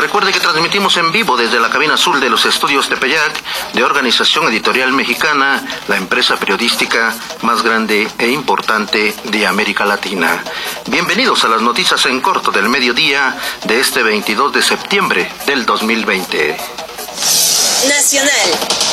Recuerde que transmitimos en vivo desde la cabina azul de los estudios de Peyac, de Organización Editorial Mexicana, la empresa periodística más grande e importante de América Latina. Bienvenidos a las noticias en corto del mediodía de este 22 de septiembre del 2020. Nacional.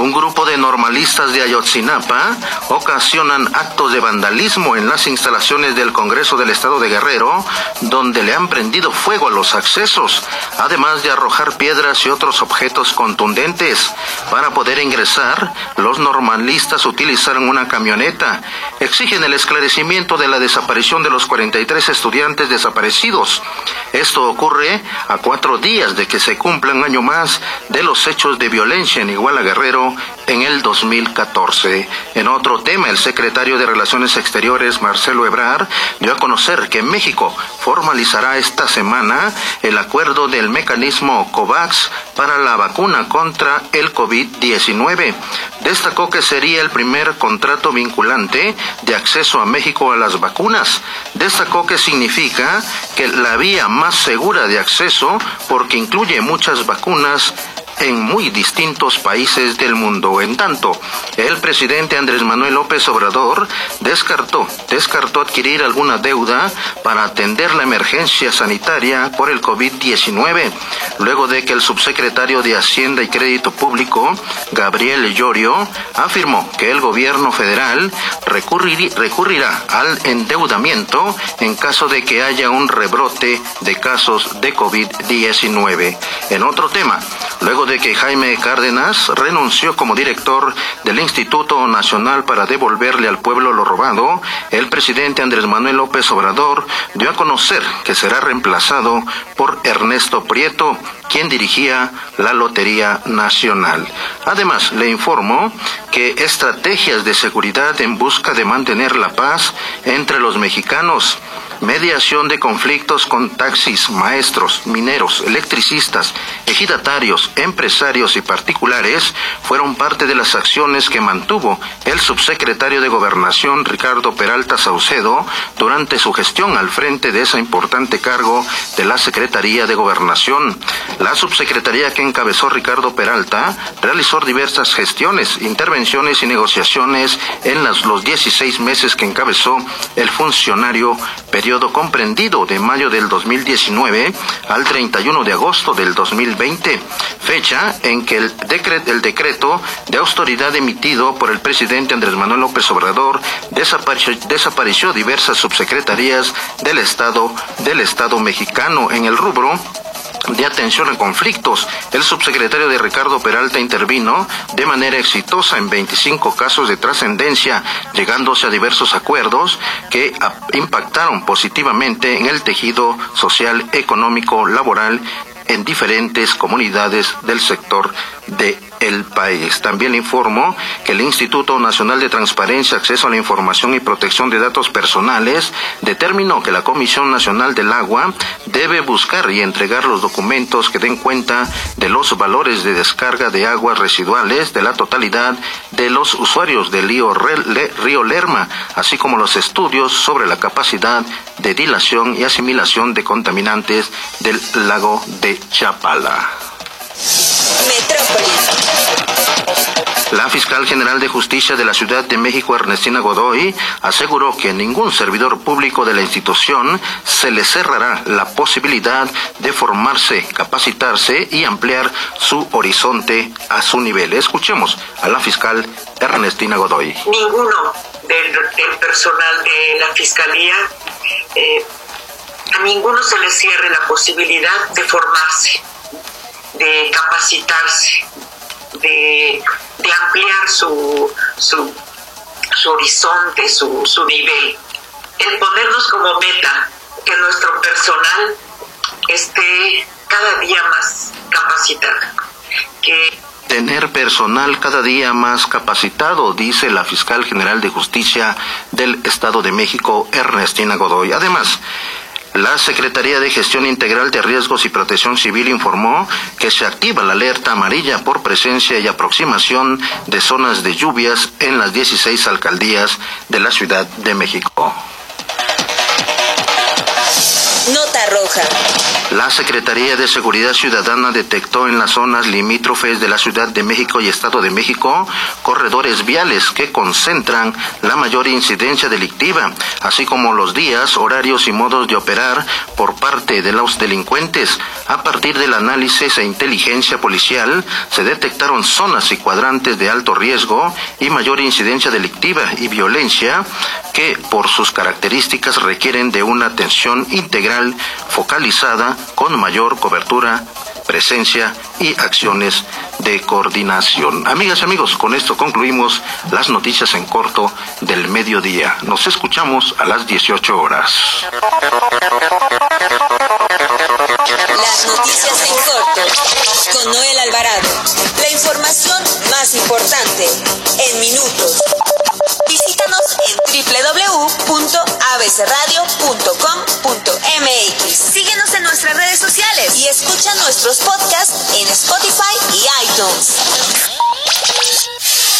Un grupo de normalistas de Ayotzinapa ocasionan actos de vandalismo en las instalaciones del Congreso del Estado de Guerrero, donde le han prendido fuego a los accesos, además de arrojar piedras y otros objetos contundentes. Para poder ingresar, los normalistas utilizaron una camioneta. Exigen el esclarecimiento de la desaparición de los 43 estudiantes desaparecidos. Esto ocurre a cuatro días de que se cumpla un año más de los hechos de violencia en Iguala Guerrero en el 2014. En otro tema, el secretario de Relaciones Exteriores, Marcelo Ebrard, dio a conocer que México formalizará esta semana el acuerdo del mecanismo COVAX para la vacuna contra el COVID-19. Destacó que sería el primer contrato vinculante de acceso a México a las vacunas. Destacó que significa que la vía más segura de acceso porque incluye muchas vacunas en muy distintos países del mundo. En tanto, el presidente Andrés Manuel López Obrador descartó, descartó adquirir alguna deuda para atender la emergencia sanitaria por el COVID-19, luego de que el subsecretario de Hacienda y Crédito Público, Gabriel Llorio, afirmó que el gobierno federal recurrirá al endeudamiento en caso de que haya un rebrote de casos de COVID-19. En otro tema, luego de que Jaime Cárdenas renunció como director del Instituto Nacional para devolverle al pueblo lo robado, el presidente Andrés Manuel López Obrador dio a conocer que será reemplazado por Ernesto Prieto, quien dirigía la Lotería Nacional. Además, le informó que estrategias de seguridad en busca de mantener la paz entre los mexicanos mediación de conflictos con taxis, maestros, mineros, electricistas, ejidatarios, empresarios y particulares fueron parte de las acciones que mantuvo el subsecretario de Gobernación Ricardo Peralta Saucedo durante su gestión al frente de ese importante cargo de la Secretaría de Gobernación. La subsecretaría que encabezó Ricardo Peralta realizó diversas gestiones, intervenciones y negociaciones en los 16 meses que encabezó el funcionario periodista comprendido de mayo del 2019 al 31 de agosto del 2020, fecha en que el, el decreto de autoridad emitido por el presidente Andrés Manuel López Obrador desapareció, desapareció diversas subsecretarías del Estado del Estado mexicano en el rubro de atención a conflictos. El subsecretario de Ricardo Peralta intervino de manera exitosa en 25 casos de trascendencia, llegándose a diversos acuerdos que impactaron positivamente en el tejido social, económico, laboral en diferentes comunidades del sector de el país. También informó que el Instituto Nacional de Transparencia, Acceso a la Información y Protección de Datos Personales determinó que la Comisión Nacional del Agua debe buscar y entregar los documentos que den cuenta de los valores de descarga de aguas residuales de la totalidad de los usuarios del río Lerma, así como los estudios sobre la capacidad de dilación y asimilación de contaminantes del lago de Chapala. La fiscal general de justicia de la Ciudad de México, Ernestina Godoy, aseguró que a ningún servidor público de la institución se le cerrará la posibilidad de formarse, capacitarse y ampliar su horizonte a su nivel. Escuchemos a la fiscal Ernestina Godoy. Ninguno del, personal de la fiscalía, eh, a ninguno se le cierre la posibilidad de formarse de capacitarse, de, ampliar su, su, horizonte, su, su nivel. El ponernos como meta que nuestro personal esté cada día más capacitado, que tener personal cada día más capacitado, dice la fiscal general de justicia del Estado de México, Ernestina Godoy. Además, la Secretaría de Gestión Integral de Riesgos y Protección Civil informó que se activa la alerta amarilla por presencia y aproximación de zonas de lluvias en las 16 alcaldías de la Ciudad de México. Nota La Secretaría de Seguridad Ciudadana detectó en las zonas limítrofes de la Ciudad de México y Estado de México corredores viales que concentran la mayor incidencia delictiva, así como los días, horarios y modos de operar por parte de los delincuentes. A partir del análisis e inteligencia policial, se detectaron zonas y cuadrantes de alto riesgo y mayor incidencia delictiva y violencia que por sus características requieren de una atención integral focalizada con mayor cobertura, presencia y acciones de coordinación. Amigas y amigos, con esto concluimos las noticias en corto del mediodía. Nos escuchamos a las 18 horas. Las noticias en corto con Noel Alvarado. La información más importante en minutos. Visítanos en Síguenos en nuestras redes sociales y escucha nuestros podcasts en Spotify y iTunes.